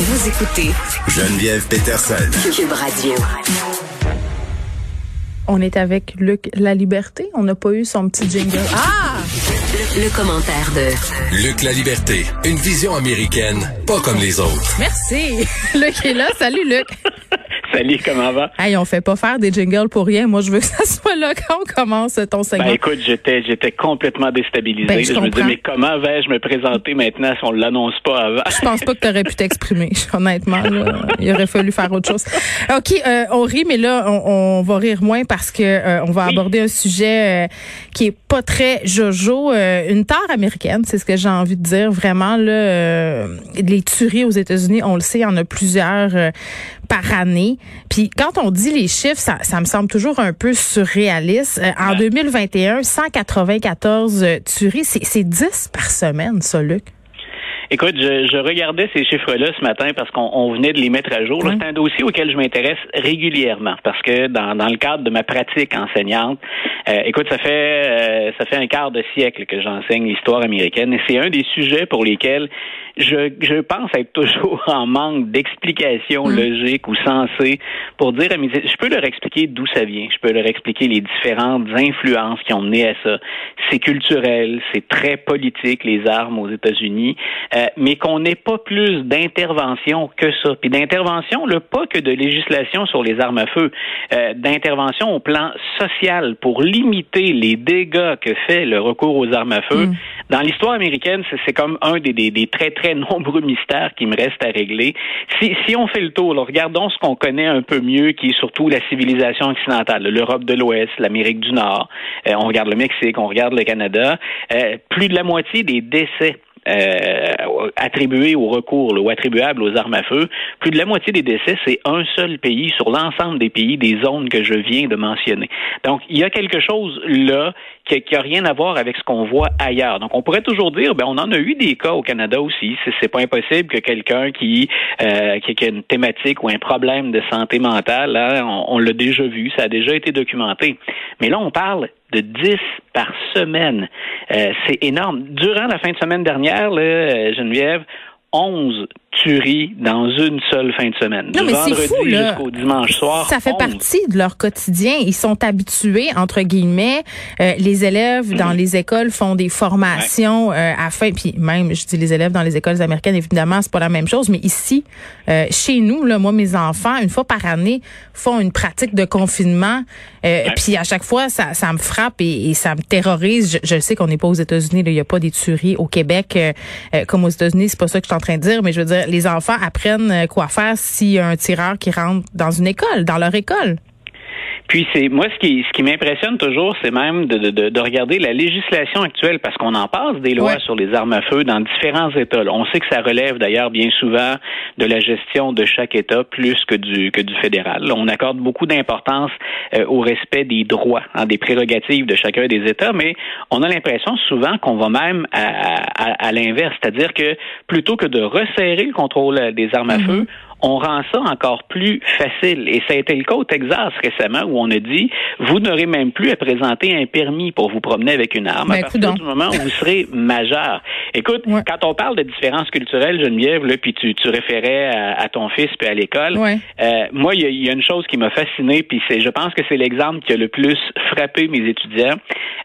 Vous écoutez Geneviève Peterson. Cube Radio. On est avec Luc La Liberté. On n'a pas eu son petit jingle. Ah! Le, le commentaire de Luc La Liberté, une vision américaine, pas comme les autres. Merci. Luc est là. Salut, Luc. Salut, comment va? Hey, on fait pas faire des jingles pour rien. Moi, je veux que ça soit là quand on commence ton segment. Ben écoute, j'étais j'étais complètement déstabilisé. Ben, je je me disais, mais comment vais-je me présenter maintenant si on l'annonce pas avant? Je pense pas que tu aurais pu t'exprimer, honnêtement. Là. Il aurait fallu faire autre chose. OK, euh, on rit, mais là, on, on va rire moins parce que euh, on va Oui. aborder un sujet euh, qui est pas très jojo. Euh, une tare américaine, c'est ce que j'ai envie de dire. Vraiment, là, euh, les tueries aux États-Unis, on le sait, il y en a plusieurs euh, par année. Puis quand on dit les chiffres, ça, ça me semble toujours un peu surréaliste. Euh, en 2021, 194 euh, tueries, c'est c'est 10 par semaine, ça, Luc. Écoute, je, je regardais ces chiffres-là ce matin parce qu'on on venait de les mettre à jour. C'est un dossier auquel je m'intéresse régulièrement parce que dans, dans le cadre de ma pratique enseignante, euh, écoute, ça fait euh, ça fait un quart de siècle que j'enseigne l'histoire américaine et c'est un des sujets pour lesquels je, je pense être toujours en manque d'explications Mm. logiques ou sensées pour dire à mes je peux leur expliquer d'où ça vient, je peux leur expliquer les différentes influences qui ont mené à ça. C'est culturel, c'est très politique les armes aux États-Unis, euh, mais qu'on n'ait pas plus d'intervention que ça. Puis d'intervention, le pas que de législation sur les armes à feu, euh, d'intervention au plan social pour limiter les dégâts que fait le recours aux armes à feu. Mm. Dans l'histoire américaine, c'est- comme un des, très très nombreux mystères qui me restent à régler. Si, si on fait le tour, là, regardons ce qu'on connaît un peu mieux, qui est surtout la civilisation occidentale, l'Europe de l'Ouest, l'Amérique du Nord. Euh, on regarde le Mexique, on regarde le Canada. Euh, plus de la moitié des décès euh, attribués au recours là, ou attribuables aux armes à feu, plus de la moitié des décès, c'est un seul pays sur l'ensemble des pays des zones que je viens de mentionner. Donc, il y a quelque chose là qui n'a rien à voir avec ce qu'on voit ailleurs. Donc, on pourrait toujours dire, ben, on en a eu des cas au Canada aussi. C'est, pas impossible que quelqu'un qui, euh, qui, a une thématique ou un problème de santé mentale, là, on, on l'a déjà vu, ça a déjà été documenté. Mais là, on parle de 10 par semaine. Euh, c'est énorme. Durant la fin de semaine dernière, là, euh, Geneviève, 11 tueries dans une seule fin de semaine. Non, du mais c'est vendredi fou, là. jusqu'au dimanche soir. Ça fait 11. partie de leur quotidien. Ils sont habitués, entre guillemets. Euh, les élèves dans les écoles font des formations euh, afin, puis même, je dis les élèves dans les écoles américaines, évidemment, c'est pas la même chose, mais ici, euh, chez nous, là, moi, mes enfants, une fois par année, font une pratique de confinement. Euh, Puis à chaque fois, ça, ça me frappe et, et ça me terrorise. Je, je sais qu'on n'est pas aux États-Unis, il n'y a pas des tueries au Québec euh, euh, comme aux États-Unis. C'est pas ça que je suis en train de dire, mais je veux dire, les enfants apprennent euh, quoi faire s'il y a un tireur qui rentre dans une école, dans leur école. Puis c'est moi ce qui ce qui m'impressionne toujours, c'est même de, de, de, de regarder la législation actuelle parce qu'on en passe des lois Ouais. sur les armes à feu dans différents États. On sait que ça relève d'ailleurs bien souvent de la gestion de chaque État plus que du que du fédéral. On accorde beaucoup d'importance euh, au respect des droits, hein, des prérogatives de chacun des États, mais on a l'impression souvent qu'on va même à, à, à l'inverse, c'est-à-dire que plutôt que de resserrer le contrôle euh, des armes à feu, on rend ça encore plus facile. Et ça a été le cas au Texas récemment où on a dit, vous n'aurez même plus à présenter un permis pour vous promener avec une arme Ben, à partir du moment où vous serez majeur. Écoute, Ouais. quand on parle de différences culturelles, Geneviève, là, puis tu, tu référais à, à ton fils puis à l'école, Ouais. euh, moi, il y, y a une chose qui m'a fasciné, puis c'est, je pense que c'est l'exemple qui a le plus frappé mes étudiants.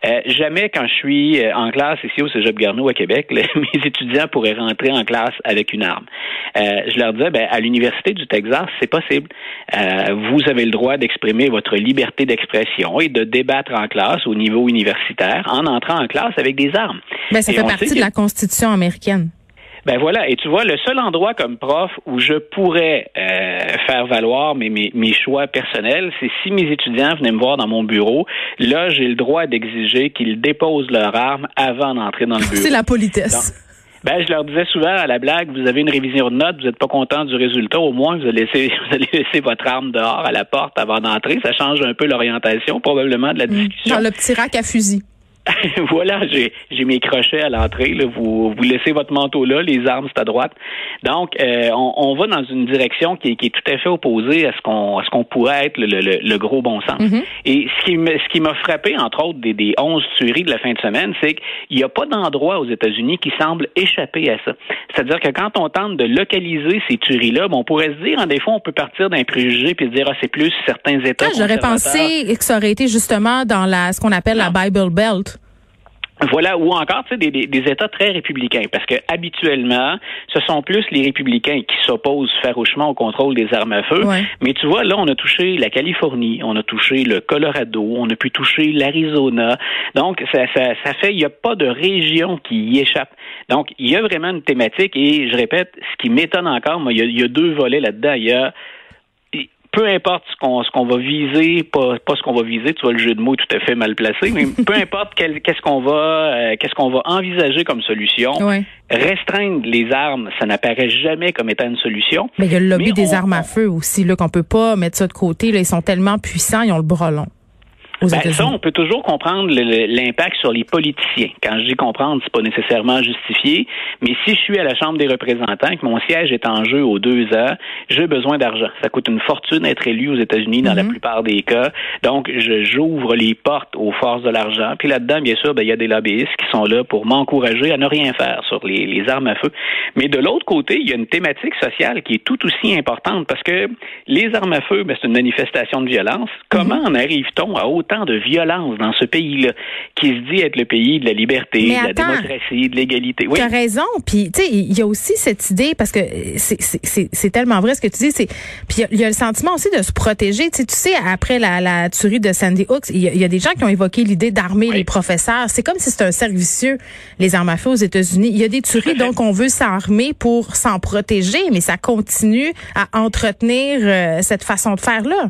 Euh, jamais quand je suis euh, en classe ici au Cégep Garneau à Québec, là, mes étudiants pourraient rentrer en classe avec une arme. Euh, je leur disais, ben, à l'université du Texas, c'est possible. Euh, vous avez le droit d'exprimer votre liberté d'expression et de débattre en classe au niveau universitaire en entrant en classe avec des armes. Ben, ça Et fait partie de la Constitution américaine. ben voilà, et tu vois, le seul endroit comme prof où je pourrais euh, faire valoir mes, mes, mes choix personnels, c'est si mes étudiants venaient me voir dans mon bureau. Là, j'ai le droit d'exiger qu'ils déposent leur arme avant d'entrer dans le bureau. C'est la politesse. Ben, je leur disais souvent à la blague, vous avez une révision de notes, vous n'êtes pas content du résultat, au moins vous allez, laisser, vous allez laisser votre arme dehors à la porte avant d'entrer. Ça change un peu l'orientation probablement de la mm. discussion. Dans le petit rack à fusil. voilà, j'ai mes crochets à l'entrée. Vous, vous laissez votre manteau là, les armes c'est à droite. Donc, euh, on, on, va dans une direction qui, qui, est tout à fait opposée à ce qu'on qu'on pourrait être le, le, le, gros bon sens. Mm-hmm. Et ce qui ce qui m'a frappé, entre autres, des, des 11 tueries de la fin de semaine, c'est qu'il n'y a pas d'endroit aux États-Unis qui semble échapper à ça. C'est-à-dire que quand on tente de localiser ces tueries-là, on pourrait se dire, en des fois, on peut partir d'un préjugé puis se dire, ah, c'est plus certains États. Ah, j'aurais pensé que ça aurait été justement dans la ce qu'on appelle la Bible Belt. Voilà, ou encore des, des, des, États très républicains, parce que habituellement, ce sont plus les républicains qui s'opposent farouchement au contrôle des armes à feu. Mais tu vois, là, on a touché la Californie, on a touché le Colorado, on a pu toucher l'Arizona. Donc, ça, ça, ça fait, il n'y a pas de région qui y échappe. Donc, il y a vraiment une thématique, et je répète, ce qui m'étonne encore, moi, il y, y a deux volets là-dedans. Il y a peu importe ce qu'on ce qu'on va viser, pas, pas ce qu'on va viser, tu vois le jeu de mots tout à fait mal placé, mais peu importe qu'est-ce qu'on va euh, qu'est-ce qu'on va envisager comme solution, restreindre les armes, ça n'apparaît jamais comme étant une solution. Mais il y a le lobby des armes à feu aussi là qu'on peut pas mettre ça de côté, là, ils sont tellement puissants, ils ont le bras long. Ben, ça, on peut toujours comprendre l'impact sur les politiciens. Quand je dis comprendre, c'est pas nécessairement justifié, mais si je suis à la Chambre des représentants, que mon siège est en jeu aux deux ans, j'ai besoin d'argent. Ça coûte une fortune d'être élu aux États-Unis dans la mhm. plupart des cas. Donc, j'ouvre les portes aux forces de l'argent. Puis là-dedans, bien sûr, ben, il y a des lobbyistes qui sont là pour m'encourager à ne rien faire sur les, les armes à feu. Mais de l'autre côté, il y a une thématique sociale qui est tout aussi importante parce que les armes à feu, ben, c'est une manifestation de violence. Comment mhm. en arrive-t-on à autant de violence dans ce pays-là, qui se dit être le pays de la liberté, de la démocratie, de l'égalité. Oui. Tu as raison. Puis, tu sais, il y a aussi cette idée, parce que c'est tellement vrai ce que tu dis, puis il y, a le sentiment aussi de se protéger. Tu sais, après la, la tuerie de Sandy Hooks, il y, a des gens qui ont évoqué l'idée d'armer les professeurs. C'est comme si c'était un cercle vicieux, les armes à feu aux États-Unis. Il y a des tueries, donc on veut s'armer pour s'en protéger, mais ça continue à entretenir euh, cette façon de faire-là.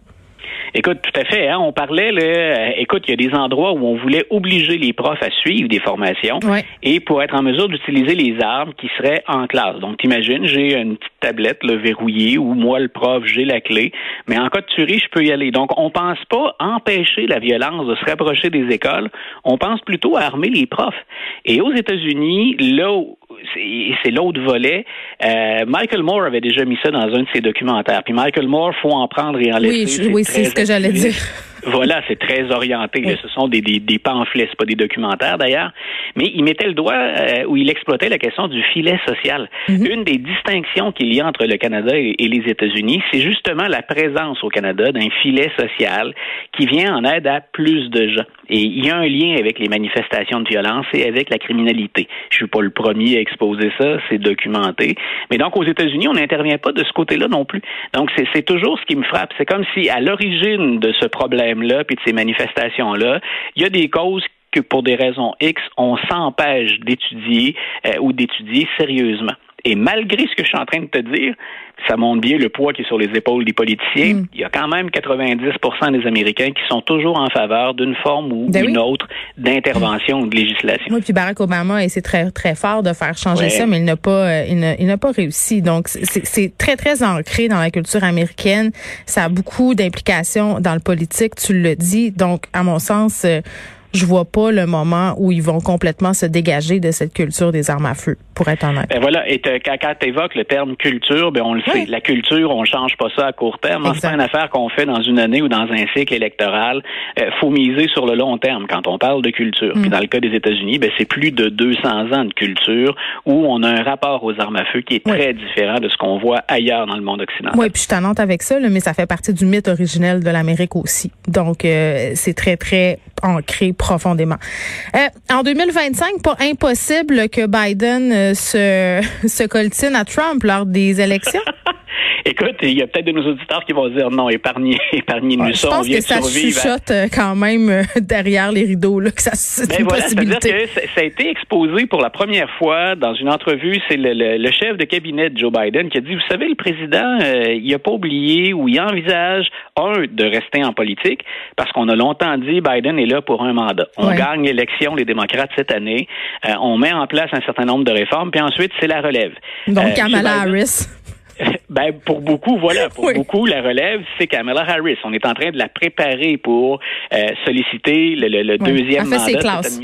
Écoute, tout à fait. Hein, on parlait, là, euh, écoute, il y a des endroits où on voulait obliger les profs à suivre des formations et pour être en mesure d'utiliser les armes qui seraient en classe. Donc, t'imagines, j'ai une petite tablette là, verrouillée où moi, le prof, j'ai la clé, mais en cas de tuerie, je peux y aller. Donc, on pense pas empêcher la violence de se rapprocher des écoles, on pense plutôt à armer les profs. Et aux États-Unis, là où c'est l'autre volet. Euh, Michael Moore avait déjà mis ça dans un de ses documentaires. Puis Michael Moore, faut en prendre et en laisser. Oui, oui, c'est ce que j'allais dire. Voilà, c'est très orienté. Ce sont des, des, des pamphlets, c'est pas des documentaires d'ailleurs. Mais il mettait le doigt euh, où il exploitait la question du filet social. Mhm. Une des distinctions qu'il y a entre le Canada et, les États-Unis, c'est justement la présence au Canada d'un filet social qui vient en aide à plus de gens. Et il y a un lien avec les manifestations de violence et avec la criminalité. Je suis pas le premier à exposer ça, c'est documenté. Mais donc aux États-Unis, on n'intervient pas de ce côté-là non plus. Donc c'est toujours ce qui me frappe. C'est comme si à l'origine de ce problème puis de ces manifestations-là, il y a des causes que pour des raisons X, on s'empêche d'étudier euh, ou d'étudier sérieusement. Et malgré ce que je suis en train de te dire, ça montre bien le poids qui est sur les épaules des politiciens. Mm. Il y a quand même 90% des Américains qui sont toujours en faveur d'une forme ou ben d'une autre d'intervention ou de législation. Oui, puis Barack Obama c'est très très fort de faire changer ça, mais il n'a pas euh, il n'a pas réussi. Donc c'est très très ancré dans la culture américaine. Ça a beaucoup d'implications dans le politique, tu le dis. Donc à mon sens euh, je vois pas le moment où ils vont complètement se dégager de cette culture des armes à feu, pour être honnête. Ben voilà, et quand, tu évoques le terme culture, ben on le sait, la culture, on change pas ça à court terme. C'est pas une affaire qu'on fait dans une année ou dans un cycle électoral. Euh, faut miser sur le long terme quand on parle de culture. Puis mm. dans le cas des États-Unis, ben c'est plus de 200 ans de culture où on a un rapport aux armes à feu qui est très différent de ce qu'on voit ailleurs dans le monde occidental. Oui, puis je t'annonce avec ça, mais ça fait partie du mythe originel de l'Amérique aussi. Donc euh, c'est très très ancré profondément. Euh, en 2025, pas impossible que Biden euh, se, se coltine à Trump lors des élections. Écoute, il y a peut-être de nos auditeurs qui vont dire non, épargnez, épargnez-nous ouais, ça. Je pense que ça chuchote euh, quand même euh, derrière les rideaux, là, que ça c'est ben une voilà, possibilité. Que ça a été exposé pour la première fois dans une entrevue. C'est le, le, le, chef de cabinet de Joe Biden qui a dit, vous savez, le président, euh, il n'a pas oublié ou il envisage, un, de rester en politique, parce qu'on a longtemps dit, Biden est là pour un mandat. On ouais. gagne l'élection, les démocrates, cette année. Euh, on met en place un certain nombre de réformes, puis ensuite, c'est la relève. Donc, Kamala Harris. Ben, pour beaucoup, voilà, pour oui. beaucoup, la relève, c'est Kamala Harris. On est en train de la préparer pour euh, solliciter le, le, le oui. deuxième mandat. Ses classes.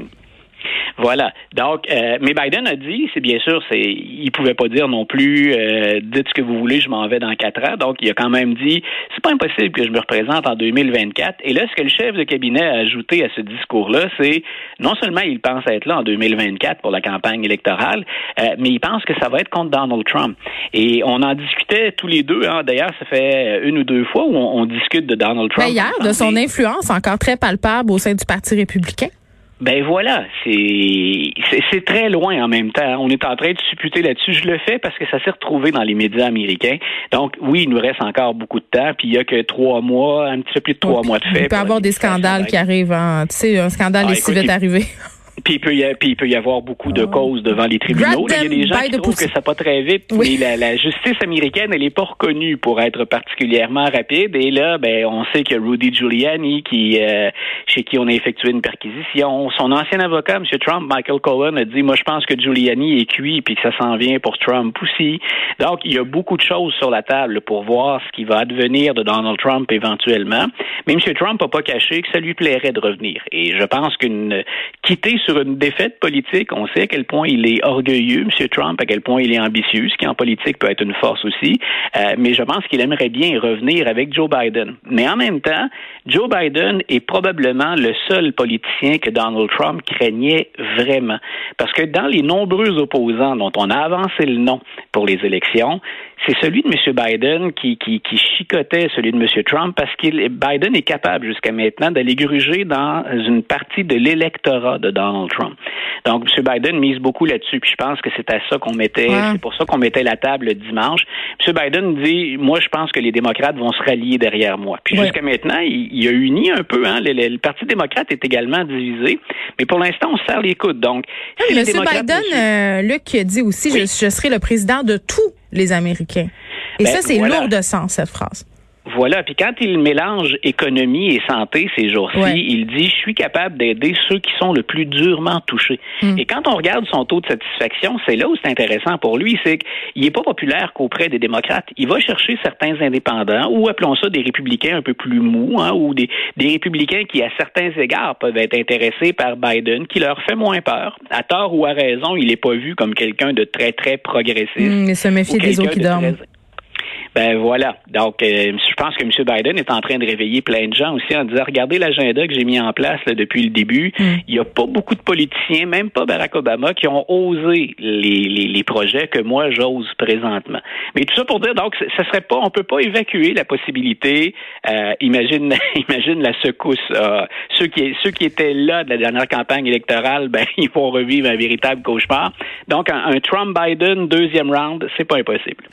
Voilà. Donc, euh, mais Biden a dit, c'est bien sûr, c'est, il pouvait pas dire non plus, euh, dites ce que vous voulez, je m'en vais dans quatre ans. Donc, il a quand même dit, c'est pas impossible que je me représente en 2024. Et là, ce que le chef de cabinet a ajouté à ce discours-là, c'est non seulement il pense être là en 2024 pour la campagne électorale, euh, mais il pense que ça va être contre Donald Trump. Et on en discutait tous les deux. Hein, d'ailleurs, ça fait une ou deux fois où on, on discute de Donald Trump. Mais hier, de son influence encore très palpable au sein du Parti républicain. Ben voilà, c'est c'est très loin en même temps. On est en train de supputer là-dessus. Je le fais parce que ça s'est retrouvé dans les médias américains. Donc oui, il nous reste encore beaucoup de temps. Puis il y a que trois mois, un petit peu plus de trois mois de fait. Il peut y avoir des scandales qui arrivent. Hein. Tu sais, un scandale ah, est si vite arrivé. Puis il, peut y, puis il peut y avoir beaucoup de causes devant les tribunaux. Là, il y a des gens qui trouvent que ça va très vite, oui. mais la, la, justice américaine, elle n'est pas reconnue pour être particulièrement rapide. Et là, ben, on sait que Rudy Giuliani, qui euh, chez qui on a effectué une perquisition, son ancien avocat, M. Trump, Michael Cohen, a dit, moi, je pense que Giuliani est cuit, puis que ça s'en vient pour Trump aussi. Donc, il y a beaucoup de choses sur la table pour voir ce qui va advenir de Donald Trump éventuellement. Mais M. Trump n'a pas caché que ça lui plairait de revenir. Et je pense qu'une quitter sur une défaite politique, on sait à quel point il est orgueilleux, M. Trump, à quel point il est ambitieux, ce qui en politique peut être une force aussi. Euh, mais je pense qu'il aimerait bien revenir avec Joe Biden. Mais en même temps, Joe Biden est probablement le seul politicien que Donald Trump craignait vraiment. Parce que dans les nombreux opposants dont on a avancé le nom pour les élections, c'est celui de M. Biden qui, qui, qui, chicotait celui de M. Trump parce que Biden est capable jusqu'à maintenant d'aller gruger dans une partie de l'électorat de Donald Trump. Donc, M. Biden mise beaucoup là-dessus. Puis je pense que c'est à ça qu'on mettait, ouais. c'est pour ça qu'on mettait la table dimanche. M. Biden dit, moi, je pense que les démocrates vont se rallier derrière moi. Puis ouais. jusqu'à maintenant, il, il, a uni un peu. Hein. Le, le, le, Parti démocrate est également divisé. Mais pour l'instant, on se serre les coudes. Donc, si M. Biden, euh, Luc, dit aussi, oui. je, je serai le président de tous les Américains. Et ben, ça, c'est voilà. lourd de sens, cette phrase. Voilà. Puis quand il mélange économie et santé ces jours-ci, ouais. il dit je suis capable d'aider ceux qui sont le plus durement touchés. Mm. Et quand on regarde son taux de satisfaction, c'est là où c'est intéressant pour lui, c'est qu'il n'est pas populaire qu'auprès des démocrates. Il va chercher certains indépendants ou appelons ça des républicains un peu plus mous, hein, ou des, des républicains qui à certains égards peuvent être intéressés par Biden, qui leur fait moins peur. À tort ou à raison, il n'est pas vu comme quelqu'un de très très progressiste. Mm, mais se méfier des autres qui dorment. Très... Ben voilà. Donc, euh, je pense que M. Biden est en train de réveiller plein de gens aussi en disant regardez l'agenda que j'ai mis en place là, depuis le début. Mm. Il n'y a pas beaucoup de politiciens, même pas Barack Obama, qui ont osé les, les, les projets que moi j'ose présentement. Mais tout ça pour dire donc, ça serait pas, on peut pas évacuer la possibilité. Euh, imagine, imagine la secousse. Euh, ceux qui ceux qui étaient là de la dernière campagne électorale, ben ils vont revivre un véritable cauchemar. Donc, un, un Trump Biden deuxième round, c'est pas impossible.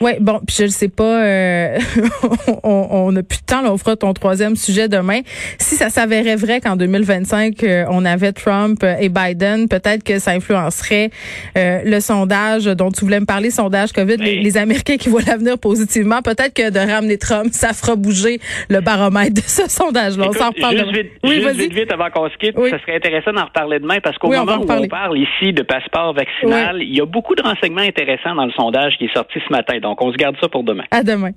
Oui, bon, puis je sais pas, euh, on n'a plus de temps, là, on fera ton troisième sujet demain. Si ça s'avérait vrai qu'en 2025, euh, on avait Trump et Biden, peut-être que ça influencerait euh, le sondage dont tu voulais me parler, sondage COVID, oui. les, les, Américains qui voient l'avenir positivement. Peut-être que de ramener Trump, ça fera bouger le baromètre de ce sondage-là. On s'en reparle juste Vite, oui, juste vite, vite, avant qu'on se quitte, oui. ça serait intéressant d'en reparler demain parce qu'au oui, moment où on parle ici de passeport vaccinal, il y a beaucoup de renseignements intéressants dans le sondage qui est sorti ce matin. Donc, on se garde ça pour demain. À demain.